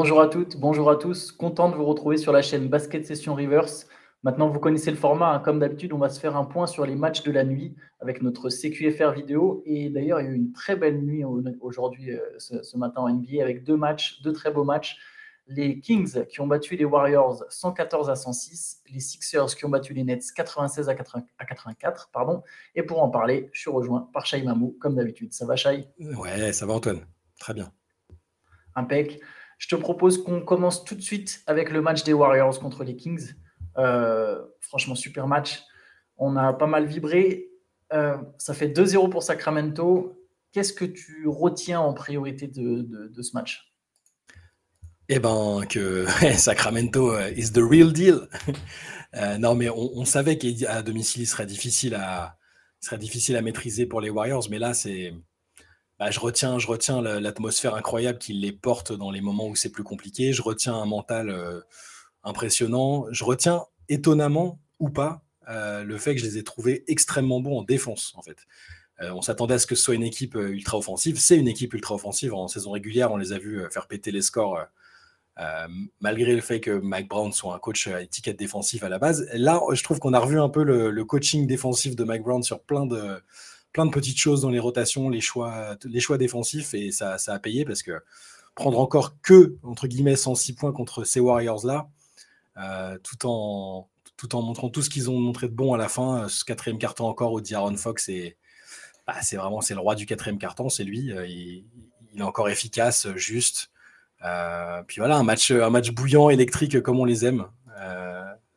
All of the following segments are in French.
Bonjour à toutes, bonjour à tous. Content de vous retrouver sur la chaîne Basket Session Reverse. Maintenant, vous connaissez le format. Hein. Comme d'habitude, on va se faire un point sur les matchs de la nuit avec notre CQFR vidéo. Et d'ailleurs, il y a eu une très belle nuit aujourd'hui, euh, ce, matin en NBA, avec deux matchs, deux très beaux matchs. Les Kings qui ont battu les Warriors 114 à 106, les Sixers qui ont battu les Nets 96 à, 84. Pardon. Et pour en parler, je suis rejoint par Shai Mamou, comme d'habitude. Ça va, Shai? Ouais, ça va, Antoine. Très bien. Impec. Je te propose qu'on commence tout de suite avec le match des Warriors contre les Kings. Euh, franchement, super match. On a pas mal vibré. Euh, ça fait 2-0 pour Sacramento. Qu'est-ce que tu retiens en priorité de, ce match? Eh ben, que Sacramento euh, is the real deal. non, mais on, savait qu'à domicile, il serait difficile à maîtriser pour les Warriors, mais là, c'est bah, je retiens, je retiens l'atmosphère incroyable qui les porte dans les moments où c'est plus compliqué. Je retiens un mental euh, impressionnant. Je retiens étonnamment ou pas euh, le fait que je les ai trouvés extrêmement bons en défense, en fait. Euh, on s'attendait à ce que ce soit une équipe ultra offensive. C'est une équipe ultra offensive. En saison régulière, on les a vus faire péter les scores, malgré le fait que Mike Brown soit un coach à étiquette défensive à la base. Là, je trouve qu'on a revu un peu le, coaching défensif de Mike Brown sur plein de, plein de petites choses dans les rotations, les choix, les choix défensifs, et ça, a payé parce que prendre encore que, entre guillemets, 106 points contre ces Warriors-là, euh, tout, en, tout en montrant tout ce qu'ils ont montré de bon à la fin, euh, ce quatrième carton encore où D'Aaron Fox, est, bah, c'est vraiment c'est le roi du quatrième carton, c'est lui, euh, il, est encore efficace, juste. puis voilà, un match, un match bouillant, électrique comme on les aime.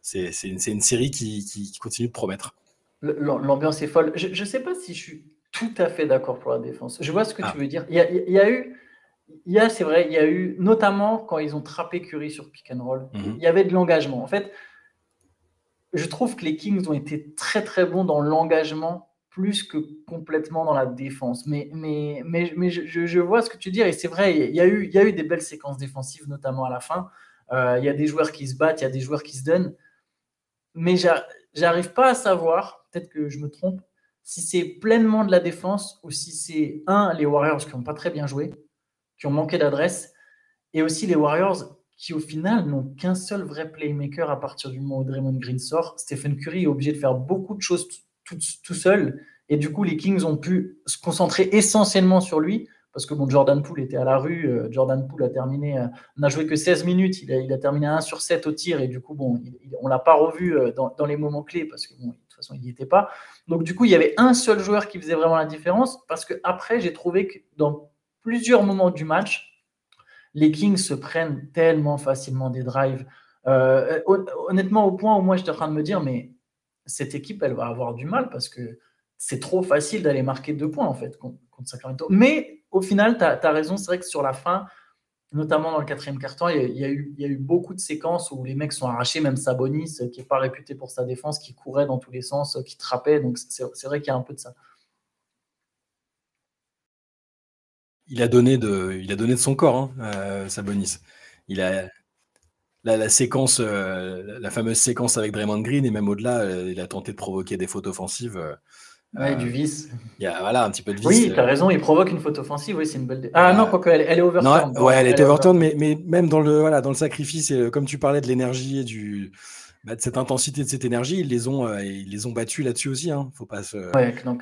c'est une, une, série qui, qui continue de promettre. L'ambiance est folle. Je ne sais pas si je suis tout à fait d'accord pour la défense. Je vois ce que tu ah. veux dire. Il y a, eu, il y a, c'est vrai, il y a eu, notamment quand ils ont trappé Curry sur pick and roll, mhm. il y avait de l'engagement. En fait, je trouve que les Kings ont été très très bons dans l'engagement plus que complètement dans la défense. Mais, mais, mais, mais je, vois ce que tu veux dire et c'est vrai, il y, a eu, il y a eu des belles séquences défensives, notamment à la fin. Euh, il y a des joueurs qui se battent, il y a des joueurs qui se donnent. Mais j'arrive pas à savoir peut-être que je me trompe, si c'est pleinement de la défense ou si c'est, un, les Warriors qui n'ont pas très bien joué, qui ont manqué d'adresse, et aussi les Warriors qui, au final, n'ont qu'un seul vrai playmaker à partir du moment où Draymond Green sort. Stephen Curry est obligé de faire beaucoup de choses tout, seul, et du coup, les Kings ont pu se concentrer essentiellement sur lui parce que bon, Jordan Poole était à la rue. Euh, Jordan Poole a terminé, euh, n'a joué que 16 minutes. Il a, terminé 1 sur 7 au tir et du coup, bon, on l'a pas revu euh, dans, dans, les moments clés parce que bon, façon, il n'y était pas. Donc, du coup, il y avait un seul joueur qui faisait vraiment la différence parce que après, j'ai trouvé que dans plusieurs moments du match, les Kings se prennent tellement facilement des drives. honnêtement, au point où moi, j'étais en train de me dire, mais cette équipe, elle va avoir du mal parce que c'est trop facile d'aller marquer deux points en fait contre, Sacramento. Mais au final, tu as, raison. C'est vrai que sur la fin, notamment dans le quatrième quart-temps, il, y a eu, beaucoup de séquences où les mecs sont arrachés, même Sabonis, qui n'est pas réputé pour sa défense, qui courait dans tous les sens, qui trappait. Donc c'est vrai qu'il y a un peu de ça. Il a donné de, son corps, hein, euh, Sabonis. Il a la, séquence, euh, la fameuse séquence avec Draymond Green et même au-delà, euh, il a tenté de provoquer des fautes offensives. Ouais, du vice. Il y a voilà, un petit peu de vice. Oui, tu as raison, il provoque une faute offensive. Oui, c'est une belle. Ah non, quoi elle, elle est overturn. ouais, elle, est overturn, mais, mais même dans le, voilà, dans le sacrifice, comme tu parlais de l'énergie et du, bah, de cette intensité, de cette énergie, ils les ont, euh, ils les ont battus là-dessus aussi. Hein. Faut pas se...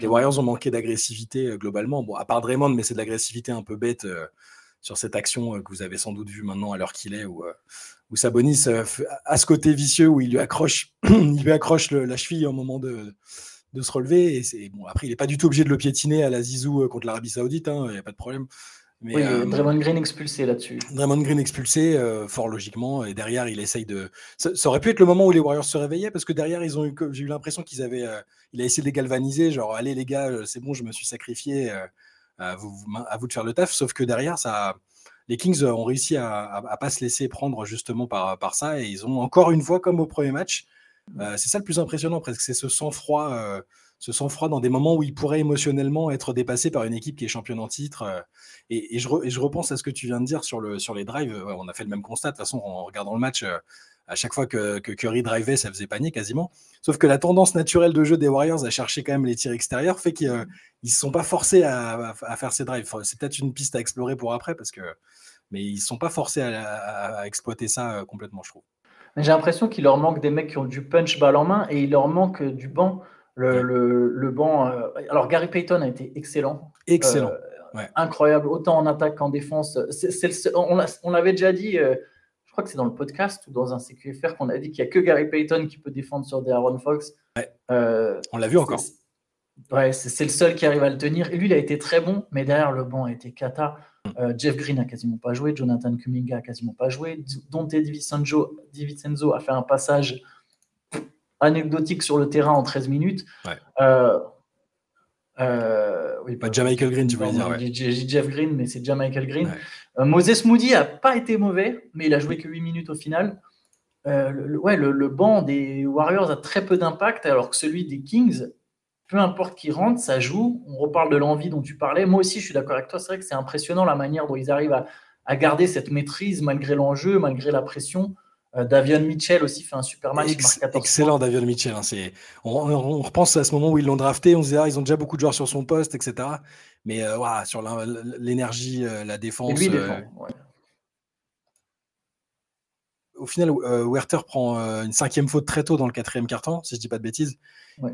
les Warriors ont manqué d'agressivité euh, globalement. Bon, à part Draymond, mais c'est de l'agressivité un peu bête euh, sur cette action que vous avez sans doute vu maintenant à l'heure qu'il est, où, où Sabonis a ce côté vicieux où il lui accroche, il lui accroche la cheville au moment de de se relever. Et c'est bon, après, il n'est pas du tout obligé de le piétiner à la Zizou euh, contre l'Arabie Saoudite, hein, il n'y a pas de problème. Mais, oui, euh, Draymond Green expulsé là-dessus. Draymond Green expulsé, euh, fort logiquement. Et derrière, il essaye de. Ça, aurait pu être le moment où les Warriors se réveillaient, parce que derrière, ils ont eu, j'ai eu l'impression qu'ils avaient. il a essayé de les galvaniser, genre, allez les gars, c'est bon, je me suis sacrifié, à vous, à, vous, de faire le taf. Sauf que derrière, ça, les Kings ont réussi à ne pas se laisser prendre justement par, par ça. Et ils ont encore une fois, comme au premier match, euh, c'est ça le plus impressionnant presque, c'est ce sang-froid, euh, ce sang-froid dans des moments où il pourrait émotionnellement être dépassé par une équipe qui est championne en titre. Euh, et, je repense à ce que tu viens de dire sur, le, sur les drives. on a fait le même constat de toute façon en regardant le match. à chaque fois que, Curry drivait, ça faisait panier quasiment. Sauf que la tendance naturelle de jeu des Warriors à chercher quand même les tirs extérieurs fait qu'ils ne sont pas forcés à, faire ces drives. C'est peut-être une piste à explorer pour après parce que mais ils ne sont pas forcés à, exploiter ça complètement, je trouve. J'ai l'impression qu'il leur manque des mecs qui ont du punch balle en main et il leur manque du banc. Le, le, banc. alors, Gary Payton a été excellent. Excellent. Incroyable, autant en attaque qu'en défense. on l'avait déjà dit, je crois que c'est dans le podcast ou dans un CQFR qu'on a dit qu'il n'y a que Gary Payton qui peut défendre sur des Aaron Fox. on l'a vu encore. Ouais, c'est le seul qui arrive à le tenir. Et lui, il a été très bon, mais derrière, le banc a été cata. Mm. Euh, Jeff Green a quasiment pas joué, Jonathan Kuminga a quasiment pas joué, Dante DiVincenzo a fait un passage anecdotique sur le terrain en 13 minutes. Euh, euh, oui, pas Michael Green, tu voulais dire. J'ai Jeff Green, mais c'est Michael Green. Moses Moody a pas été mauvais, mais il a joué que 8 minutes au final. le, ouais, le, banc des Warriors a très peu d'impact, alors que celui des Kings peu importe qui rentre, ça joue. On reparle de l'envie dont tu parlais. Moi aussi, je suis d'accord avec toi. C'est vrai que c'est impressionnant la manière dont ils arrivent à, garder cette maîtrise malgré l'enjeu, malgré la pression. Euh, Davion Mitchell aussi fait un super match. excellent, Davion Mitchell. Hein, on, repense à ce moment où ils l'ont drafté. On se disait, ah, ils ont déjà beaucoup de joueurs sur son poste, etc. Mais euh, sur l'énergie, euh, la défense. Et lui, défend, au final, euh, Werther prend euh, une cinquième faute très tôt dans le quatrième carton, si je dis pas de bêtises.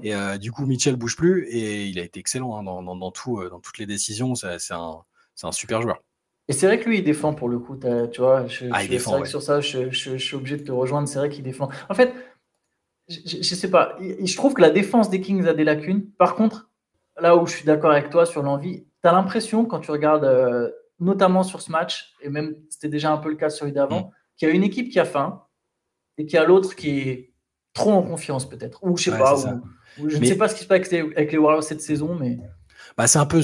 Et euh, du coup, Mitchell bouge plus et il a été excellent hein, dans, tout, dans toutes les décisions. C'est un, super joueur. Et c'est vrai que lui, il défend pour le coup. Tu vois, je, ah, sur ça, je, suis obligé de te rejoindre. C'est vrai qu'il défend. En fait, je, ne sais pas. Je trouve que la défense des Kings a des lacunes. Par contre, là où je suis d'accord avec toi sur l'envie, tu as l'impression quand tu regardes, notamment sur ce match, et même c'était déjà un peu le cas sur celui d'avant. Qu'il y a une équipe qui a faim et qu'il y a l'autre qui est trop en confiance peut-être. Ou je sais pas. je ne sais pas ce qui se passe avec les, Warriors cette saison, mais. Bah, c'est un peu.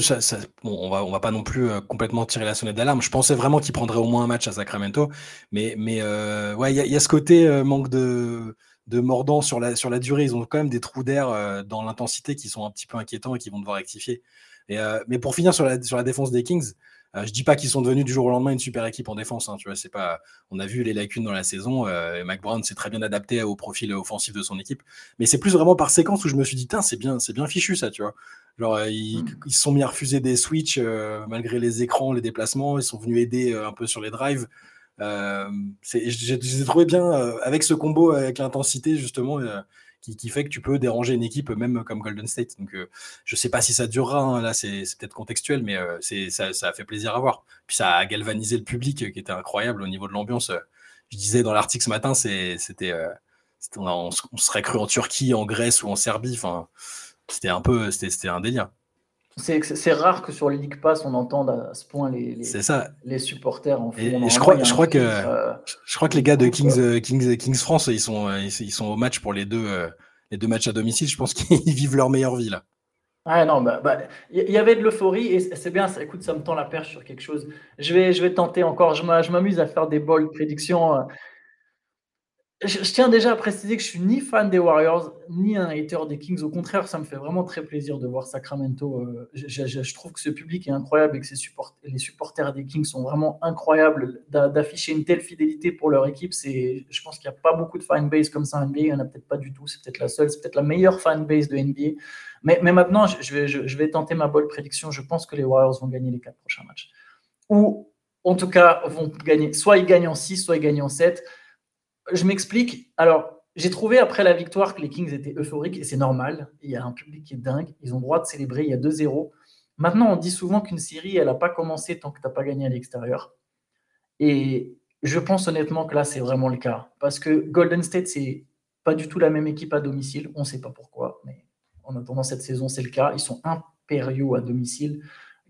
on va, on va pas non plus euh, complètement tirer la sonnette d'alarme. Je pensais vraiment qu'il prendrait au moins un match à Sacramento. Mais, mais euh, ouais, il y, a ce côté euh, manque de, de mordant sur la, sur la durée. Ils ont quand même des trous d'air dans l'intensité qui sont un petit peu inquiétants et qui vont devoir rectifier. Et, mais pour finir sur la, sur la défense des Kings, je dis pas qu'ils sont devenus du jour au lendemain une super équipe en défense. Hein, tu vois, c'est pas. On a vu les lacunes dans la saison. Euh, Mac Brown s'est très bien adapté au profil offensif de son équipe, mais c'est plus vraiment par séquence où je me suis dit, c'est bien, c'est bien fichu ça, tu vois. Genre, euh, ils, se sont mis à refuser des switches malgré les écrans, les déplacements. Ils sont venus aider un peu sur les drives. J'ai trouvé bien avec ce combo, avec l'intensité justement qui, fait que tu peux déranger une équipe même comme Golden State. Donc, euh, je ne sais pas si ça durera. Hein. Là, c'est peut-être contextuel, mais euh, ça, a fait plaisir à voir. Puis ça a galvanisé le public, euh, qui était incroyable au niveau de l'ambiance. Je disais dans l'article ce matin, c'était, on, on, serait cru en Turquie, en Grèce ou en Serbie. C'était un peu, c'était un délire. C'est rare que sur les League Pass on entende à ce point les, les, ça. les supporters en je, crois, je, crois que, je crois que les gars de Kings, Kings, Kings France, ils sont, ils, sont au match pour les deux, euh, les deux matchs à domicile. Je pense qu'ils vivent leur meilleure vie là. Ah non, bah, bah, il y avait de l'euphorie et c'est bien, ça, écoute, ça me tend la perche sur quelque chose. Je vais, je vais tenter encore, je m'amuse à faire des bold prédictions. Je, tiens déjà à préciser que je suis ni fan des Warriors, ni un hater des Kings. Au contraire, ça me fait vraiment très plaisir de voir Sacramento. Euh, je, trouve que ce public est incroyable et que les supporters des Kings sont vraiment incroyables. D'afficher une telle fidélité pour leur équipe, c'est, je pense qu'il n'y a pas beaucoup de fanbase comme ça en NBA. Il n'y en a peut-être pas du tout. C'est peut-être la seule, c'est peut-être la meilleure fanbase de NBA. Mais, maintenant, je vais, je, vais tenter ma bonne prédiction. Je pense que les Warriors vont gagner les quatre prochains matchs. Ou, en tout cas, vont gagner. Soit ils gagnent en 6, soit ils gagnent en 7 je m'explique. Alors, j'ai trouvé après la victoire que les Kings étaient euphoriques et c'est normal. Il y a un public qui est dingue. Ils ont droit de célébrer. Il y a 2-0. Maintenant, on dit souvent qu'une série, elle n'a pas commencé tant que tu n'as pas gagné à l'extérieur. Et je pense honnêtement que là, c'est vraiment le cas. Parce que Golden State, c'est pas du tout la même équipe à domicile. On ne sait pas pourquoi, mais en attendant cette saison, c'est le cas. Ils sont impériaux à domicile.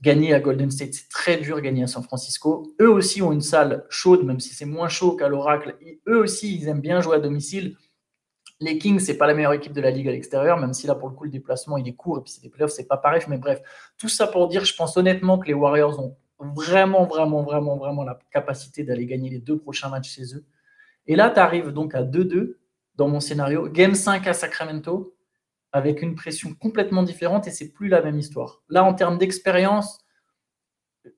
Gagner à Golden State, c'est très dur. Gagner à San Francisco. Eux aussi ont une salle chaude, même si c'est moins chaud qu'à l'Oracle. Eux aussi, ils aiment bien jouer à domicile. Les Kings, c'est pas la meilleure équipe de la ligue à l'extérieur, même si là, pour le coup, le déplacement, il est court et puis c'est des playoffs, c'est pas pareil. Mais bref, tout ça pour dire, je pense honnêtement que les Warriors ont vraiment, vraiment, vraiment, vraiment la capacité d'aller gagner les deux prochains matchs chez eux. Et là, tu arrives donc à 2-2 dans mon scénario. Game 5 à Sacramento avec une pression complètement différente et c'est plus la même histoire. Là, en termes d'expérience,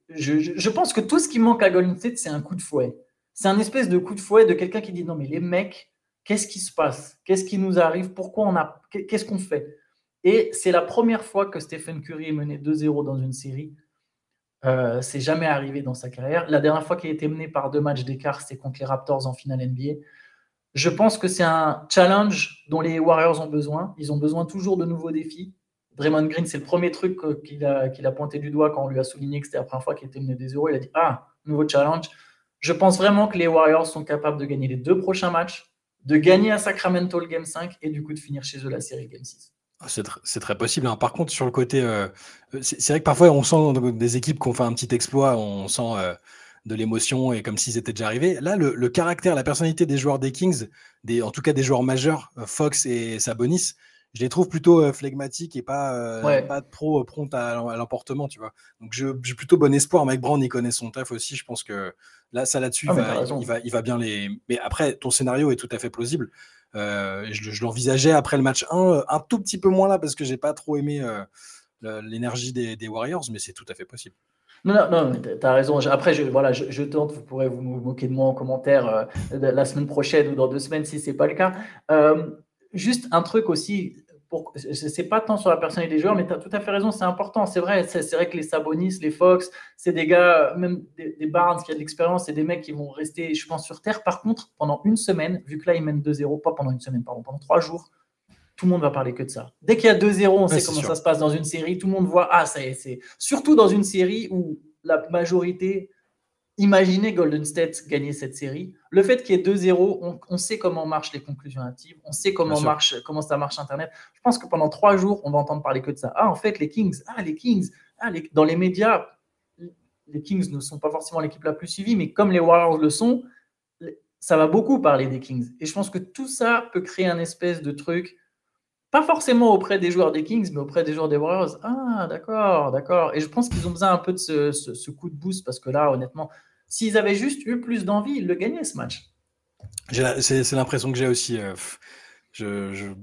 je, pense que tout ce qui manque à Golden State, c'est un coup de fouet. C'est un espèce de coup de fouet de quelqu'un qui dit non mais les mecs, qu'est-ce qui se passe? Qu'est-ce qui nous arrive? Pourquoi on a Qu'est-ce qu'on fait? Et c'est la première fois que Stephen Curry est mené 2-0 dans une série Euh, c'est jamais arrivé dans sa carrière. La dernière fois qu'il a été mené par deux matchs d'écart, c'était contre les Raptors en finale NBA. Je pense que c'est un challenge dont les Warriors ont besoin. Ils ont besoin toujours de nouveaux défis. Draymond Green, c'est le premier truc qu'il a, pointé du doigt quand on lui a souligné que c'était la première fois qu'il était mené des euros. Il a dit Ah, nouveau challenge. Je pense vraiment que les Warriors sont capables de gagner les deux prochains matchs, de gagner à Sacramento le Game 5 et du coup de finir chez eux la série Game 6. Ah, c'est, très possible. Hein. Par contre, sur le côté, euh, c'est, vrai que parfois on sent des équipes qui ont fait un petit exploit, on sent euh, de l'émotion et comme s'ils étaient déjà arrivés. Là, le, caractère, la personnalité des joueurs des Kings, des, en tout cas des joueurs majeurs, euh, Fox et Sabonis, je les trouve plutôt phlegmatiques et pas, pas trop prompt à, l'emportement, tu vois. Donc j'ai plutôt bon espoir. Mike Brown, il connaît son taf aussi. Je pense que là, ça là-dessus, ah, il, va, il, va, bien les. Mais après, ton scénario est tout à fait plausible. je, l'envisageais après le match 1, un tout petit peu moins là parce que j'ai pas trop aimé l'énergie des, des, Warriors, mais c'est tout à fait possible. Non, non, non tu as raison. Après, je, voilà, je, tente, vous pourrez vous moquer de moi en commentaire la semaine prochaine ou dans deux semaines si ce n'est pas le cas. juste un truc aussi, c'est pas tant sur la personnalité des joueurs, mais tu as tout à fait raison, c'est important. C'est vrai, c'est vrai que les Sabonis, les Fox, c'est des gars, même des, Barnes qui a de l'expérience, c'est des mecs qui vont rester, je pense, sur Terre. Par contre, pendant une semaine, vu que là, ils mènent 2-0, pas pendant une semaine, pardon, pendant trois jours, tout le monde va parler que de ça. Dès qu'il y a 2-0, on sait comment ça se passe dans une série. Tout le monde voit, ah, c'est surtout dans une série où la majorité imaginez Golden State gagner cette série. Le fait qu'il y ait 2-0, on, sait comment marchent les conclusions actives, on sait comment, marche, comment ça marche Internet. Je pense que pendant trois jours, on va entendre parler que de ça. Ah, en fait, les Kings, ah, les Kings, ah, dans les médias, les Kings ne sont pas forcément l'équipe la plus suivie, mais comme les Warriors le sont, ça va beaucoup parler des Kings. Et je pense que tout ça peut créer un espèce de truc pas forcément auprès des joueurs des Kings, mais auprès des joueurs des Warriors. Ah, d'accord, d'accord. Et je pense qu'ils ont besoin un peu de ce, coup de boost parce que là, honnêtement, s'ils avaient juste eu plus d'envie, ils le gagnaient ce match. C'est l'impression que j'ai aussi. Euh,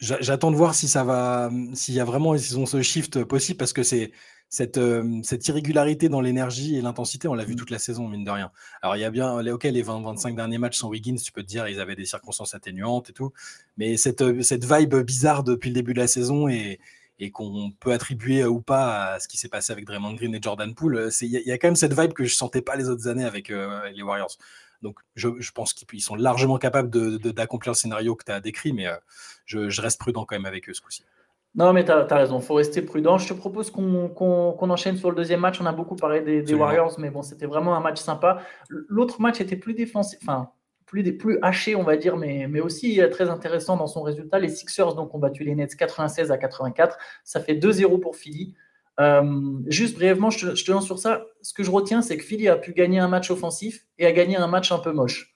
j'attends de voir si ça va, s'il y a vraiment, ils ont ce shift possible parce que c'est cette, euh, cette irrégularité dans l'énergie et l'intensité, on l'a vu mmh. toute la saison, mine de rien. Alors, il y a bien, ok, les 20-25 derniers matchs sans Wiggins, tu peux te dire, ils avaient des circonstances atténuantes et tout, mais cette, euh, cette vibe bizarre depuis le début de la saison et, et qu'on peut attribuer ou pas à ce qui s'est passé avec Draymond Green et Jordan Poole, il y, a quand même cette vibe que je sentais pas les autres années avec euh, les Warriors. Donc, je, je pense qu'ils sont largement capables d'accomplir de, le scénario que tu as décrit, mais je, je, reste prudent quand même avec eux ce coup-ci. Non, mais tu as, raison, il faut rester prudent. Je te propose qu'on enchaîne sur le deuxième match. On a beaucoup parlé des, Warriors, mais bon, c'était vraiment un match sympa. L'autre match était plus défensif, enfin, plus, plus haché, on va dire, mais, mais aussi très intéressant dans son résultat. Les Sixers donc, ont battu les Nets 96 à 84. Ça fait 2-0 pour Philly. Euh, juste brièvement, je te, lance sur ça. Ce que je retiens, c'est que Philly a pu gagner un match offensif et a gagné un match un peu moche.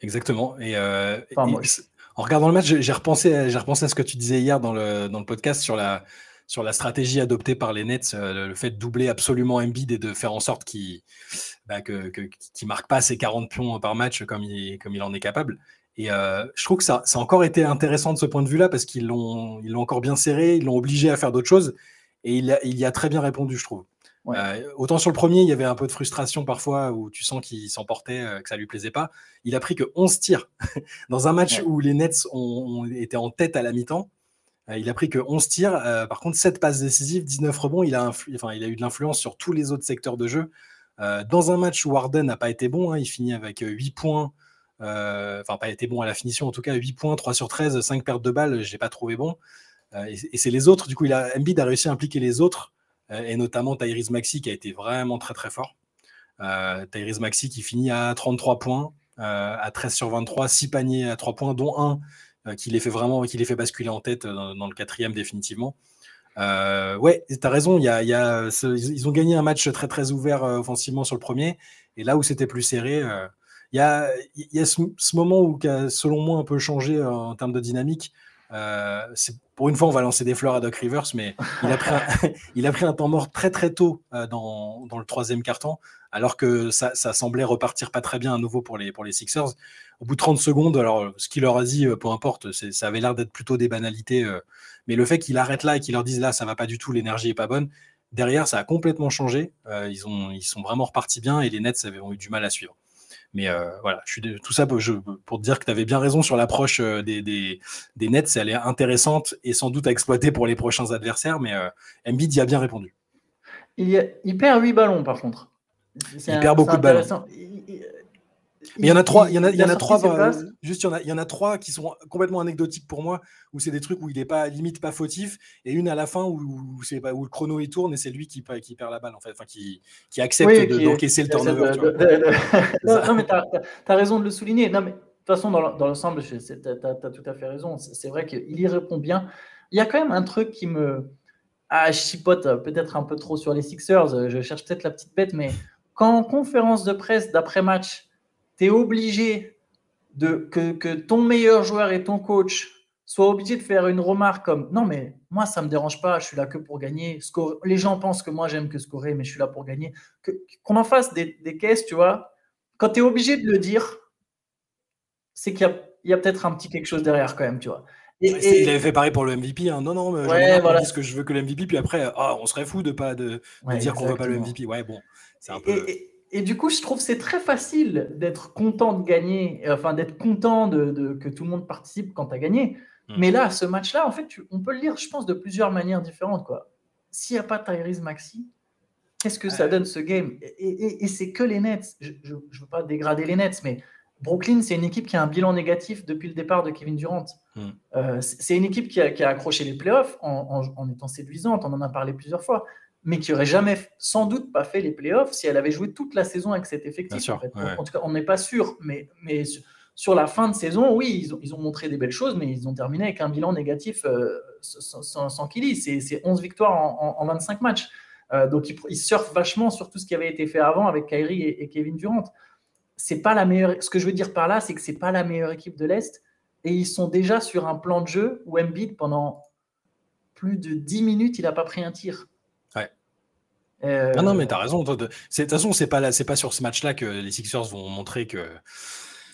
Exactement. Et, euh, moche en regardant le match, j'ai repensé, à ce que tu disais hier dans le, dans le podcast sur la, sur la stratégie adoptée par les Nets, euh, le fait de doubler absolument Embiid et de faire en sorte qu'il bah, que, marque pas ses 40 pions par match comme il, comme il en est capable. Et euh, je trouve que ça, a encore été intéressant de ce point de vue-là parce qu'ils l'ont, ils l'ont encore bien serré, ils l'ont obligé à faire d'autres choses et il, il y a très bien répondu, je trouve. Euh, autant sur le premier, il y avait un peu de frustration parfois où tu sens qu'il s'emportait, euh, que ça lui plaisait pas. Il a pris que 11 tirs dans un match où les Nets ont, été en tête à la mi-temps. Euh, il a pris que 11 tirs. par contre, 7 passes décisives, 19 rebonds. Il a, enfin, il a eu de l'influence sur tous les autres secteurs de jeu. dans un match où Warden n'a pas été bon, hein, il finit avec 8 points. Enfin, pas été bon à la finition, en tout cas 8 points, 3 sur 13, 5 pertes de balles, je n'ai pas trouvé bon. et, c'est les autres, du coup, il a, Embiid a réussi à impliquer les autres euh, et notamment Tyrese Maxi qui a été vraiment très très fort. Euh, Tyrese Maxi qui finit à 33 points, euh, à 13 sur 23, 6 paniers à 3 points, dont un qui les fait vraiment, qui les fait basculer en tête dans, le quatrième définitivement. Euh, ouais, tu as raison. Ils ont gagné un match très très ouvert offensivement sur le premier. Et là où c'était plus serré, il y a, y a ce, moment où, qui a, selon moi, un peu changé en termes de dynamique. Euh, pour une fois, on va lancer des fleurs à Doc Rivers, mais il a pris un, temps mort très très tôt euh, dans, le troisième carton, alors que ça, semblait repartir pas très bien à nouveau pour les, pour les Sixers. Au bout de 30 secondes, alors ce qu'il leur a dit, euh, peu importe, ça avait l'air d'être plutôt des banalités, mais le fait qu'il arrête là et qu'il leur dise là, ça va pas du tout, l'énergie est pas bonne, derrière, ça a complètement changé. ils, ont, ils sont vraiment repartis bien et les Nets avaient eu du mal à suivre. Mais euh, voilà, je suis tout ça pour, je, pour te dire que tu avais bien raison sur l'approche euh, des, des, des, Nets. Elle est intéressante et sans doute à exploiter pour les prochains adversaires, mais euh, Embiid y a bien répondu. il, il perd 8 ballons par contre. Il perd beaucoup de ballons. Mais il y en a trois, il y en a, il y en a trois, juste il y en a, il y en a trois qui sont complètement anecdotiques pour moi, où c'est des trucs où il est pas limite pas fautif, et une à la fin où, c'est où le chrono il tourne et c'est lui qui, qui perd la balle en fait, enfin qui, qui accepte d'encaisser le turnover. non, mais tu as, raison de le souligner. Non mais de toute façon dans, l'ensemble, tu as, tout à fait raison. C'est vrai qu'il y répond bien. Il y a quand même un truc qui me ah, je chipote peut-être un peu trop sur les Sixers. Je cherche peut-être la petite bête, mais quand en conférence de presse d'après-match, tu es obligé de, que, ton meilleur joueur et ton coach soient obligés de faire une remarque comme Non, mais moi, ça ne me dérange pas, je suis là que pour gagner. Les gens pensent que moi, j'aime que scorer, mais je suis là pour gagner. Qu'on en fasse des, caisses, tu vois. Quand tu es obligé de le dire, c'est qu'il y a, peut-être un petit quelque chose derrière quand même, tu vois. il avait fait pareil pour le MVP. Hein. Non, non, mais ouais, voilà. ce que je veux que le MVP, puis après, ah, on serait fou de pas de, dire qu'on veut pas le MVP. Ouais, bon, c'est un peu et du coup, je trouve c'est très facile d'être content de gagner, enfin d'être content de, que tout le monde participe quand tu as gagné. Hmm. Mais là, ce match-là, en fait, on peut le lire, je pense, de plusieurs manières différentes. quoi. S'il n'y a pas Tyrese Maxi, qu'est-ce que ça donne ce game? Et, c'est que les Nets. Je ne veux pas dégrader les Nets, mais Brooklyn, c'est une équipe qui a un bilan négatif depuis le départ de Kevin Durant. Hmm. Euh, c'est une équipe qui a, accroché les playoffs en, en, étant séduisante, on en a parlé plusieurs fois mais qui aurait jamais, sans doute, pas fait les playoffs si elle avait joué toute la saison avec cet effectif. en, tout cas, on n'est pas sûr, mais, mais sur la fin de saison, oui, ils ont, ils ont, montré des belles choses, mais ils ont terminé avec un bilan négatif euh, sans, sans, C'est 11 victoires en, 25 matchs. Euh, donc, ils, surfent vachement sur tout ce qui avait été fait avant avec Kyrie et, Kevin Durant. C'est pas la meilleure. Ce que je veux dire par là, c'est que c'est pas la meilleure équipe de l'Est. Et ils sont déjà sur un plan de jeu où Embiid, pendant plus de 10 minutes, il n'a pas pris un tir. Euh, non, non, mais tu as raison. De toute façon, c'est pas, pas sur ce match-là que les Sixers vont montrer que,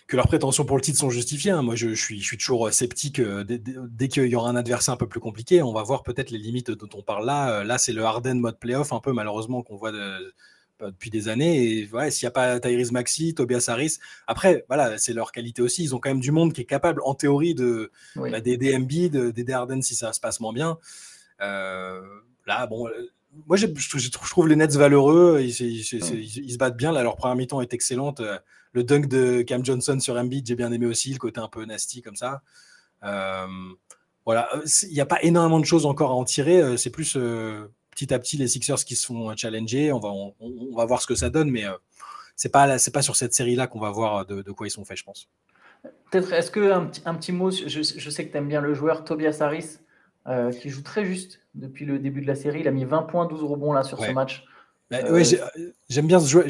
que leurs prétentions pour le titre sont justifiées. Hein. Moi, je, suis, je suis toujours sceptique euh, dès, qu'il y aura un adversaire un peu plus compliqué. On va voir peut-être les limites dont on parle là. Euh, là, c'est le Harden mode playoff, un peu malheureusement, qu'on voit depuis des années. Et ouais, s'il n'y a pas Tyrese Maxi, Tobias Harris, après, voilà, c'est leur qualité aussi. Ils ont quand même du monde qui est capable, en théorie, de bah, d'aider d'aider Harden si ça se passe moins bien. là, bon, moi, je, trouve les Nets valeureux. Ils, se battent bien. Là, leur première mi-temps est excellente. Euh, le dunk de Cam Johnson sur Embiid, j'ai bien aimé aussi. Le côté un peu nasty comme ça. Euh, voilà. Euh, il n'y a pas énormément de choses encore à en tirer. C'est plus petit à petit les Sixers qui se font challenger. On va, on, va voir ce que ça donne, mais c'est pas, c'est pas sur cette série-là qu'on va voir de, quoi ils sont faits, je pense. Peut-être, est-ce que un, un, petit mot, je, je sais que tu aimes bien le joueur Tobias Harris, qui joue très juste depuis le début de la série. Il a mis 20 points, 12 rebonds là sur ce match. Bah, euh, j'aime bien ce joueur.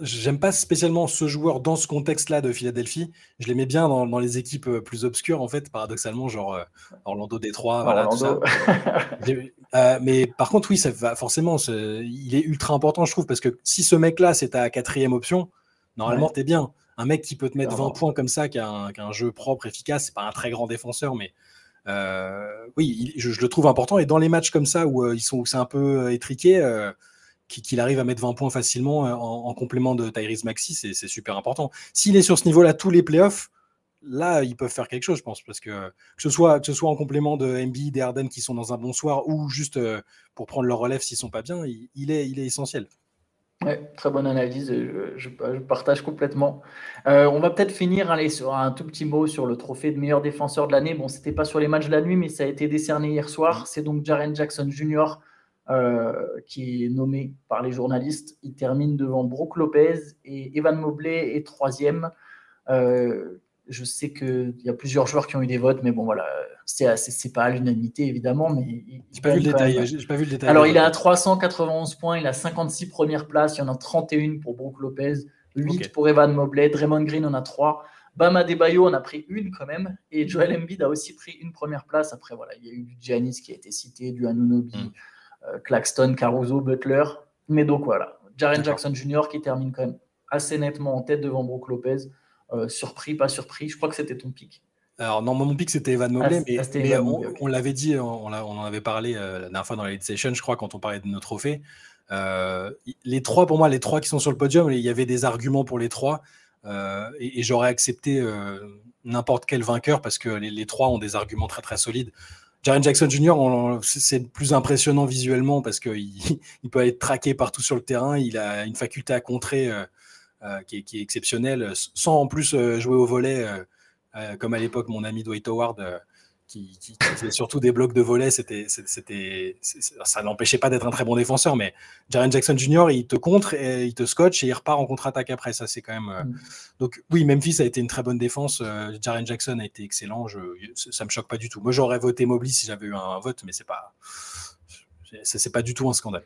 J'aime pas spécialement ce joueur dans ce contexte-là de Philadelphie. Je l'aimais bien dans, les équipes euh, plus obscures, en fait, paradoxalement, genre euh, Orlando Détroit. Voilà, mais par contre, oui, ça va forcément. Il est ultra important, je trouve, parce que si ce mec-là, c'est ta quatrième option, normalement, tu es bien. Un mec qui peut te mettre 20 points comme ça, qui a, un, jeu propre, efficace, c'est pas un très grand défenseur, mais euh, oui, je, le trouve important. Et dans les matchs comme ça où, euh, ils sont, c'est un peu euh, étriqué, qu'il arrive à mettre 20 points facilement en, complément de Tyrese Maxi, c'est super important. S'il est sur ce niveau-là tous les playoffs, là, ils peuvent faire quelque chose, je pense, parce que que ce soit, en complément de MB, des Harden qui sont dans un bon soir, ou juste pour prendre leur relève s'ils sont pas bien, il est essentiel. Ouais, très bonne analyse, je, partage complètement. Euh, on va peut-être finir sur un tout petit mot sur le trophée de meilleur défenseur de l'année. Bon, c'était pas sur les matchs de la nuit, mais ça a été décerné hier soir. C'est donc Jaren Jackson Jr. Euh, qui est nommé par les journalistes. Il termine devant Brooke Lopez et Evan Mobley est troisième. Euh, je sais qu'il y a plusieurs joueurs qui ont eu des votes, mais bon, voilà, c'est pas à l'unanimité, évidemment. mais J'ai pas, vu le détail, pas vu le détail. Alors, il a 391 points, il a 56 premières places, il y en a 31 pour Brook Lopez, 8 pour Evan Mobley, Draymond Green en a 3. Bama Debayo en a pris une quand même, et Joel Embiid a aussi pris une première place. Après, voilà, il y a eu du Giannis qui a été cité, du Anunobi, hmm. euh, Claxton, Caruso, Butler. Mais donc voilà, Jaren Jackson Jr. qui termine quand même assez nettement en tête devant Brook Lopez. Euh, surpris, pas surpris Je crois que c'était ton pic. Alors, non, mon pic, c'était Evan Mobley, ah, mais, on, l'avait dit, on, on, en avait parlé euh, la dernière fois dans la lead session, je crois, quand on parlait de nos trophées. Euh, les trois, pour moi, les trois qui sont sur le podium, il y avait des arguments pour les trois, et, j'aurais accepté n'importe quel vainqueur parce que les, trois ont des arguments très très solides. Jaren Jackson Jr., c'est plus impressionnant visuellement parce qu'il il peut être traqué partout sur le terrain. Il a une faculté à contrer euh, euh, qui, est, exceptionnelle, sans en plus jouer au volet, comme à l'époque mon ami Dwight Howard qui, faisait surtout des blocs de volets, c'était, c'était, ça n'empêchait pas d'être un très bon défenseur, mais Jaren Jackson Jr., il te contre, et il te scotche et il repart en contre-attaque après. Ça, c'est quand même. Euh, mm. Donc, oui, Memphis a été une très bonne défense. Euh, Jaren Jackson a été excellent. Je, ça me choque pas du tout. Moi, j'aurais voté Mobley si j'avais eu un, vote, mais c'est pas, c'est pas du tout un scandale.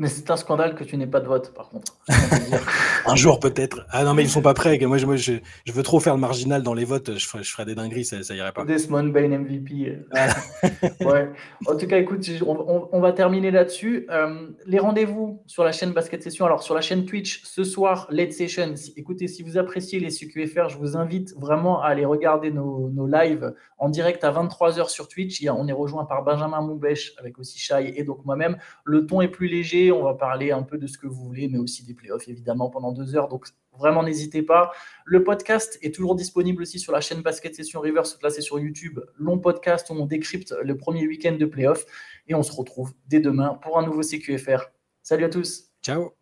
Mais c'est un scandale que tu n'aies pas de vote, par contre. un jour peut-être. Ah non, mais ils sont pas prêts. Moi, moi je, je, veux trop faire le marginal dans les votes. Je ferai, des dingueries, ça, ça irait pas. Desmond Bain MVP. ouais. En tout cas, écoute, on, on, va terminer là-dessus. Euh, les rendez-vous sur la chaîne Basket Session. Alors, sur la chaîne Twitch, ce soir, Late Session. écoutez, si vous appréciez les CQFR, je vous invite vraiment à aller regarder nos, nos lives en direct à 23h sur Twitch. on est rejoint par Benjamin Moubèche avec aussi Shai et donc moi-même. Le ton est plus léger on va parler un peu de ce que vous voulez, mais aussi des playoffs, évidemment, pendant deux heures. Donc, vraiment, n'hésitez pas. Le podcast est toujours disponible aussi sur la chaîne Basket Session Reverse, placé sur YouTube. Long podcast où on décrypte le premier week-end de playoffs. Et on se retrouve dès demain pour un nouveau CQFR. Salut à tous. Ciao.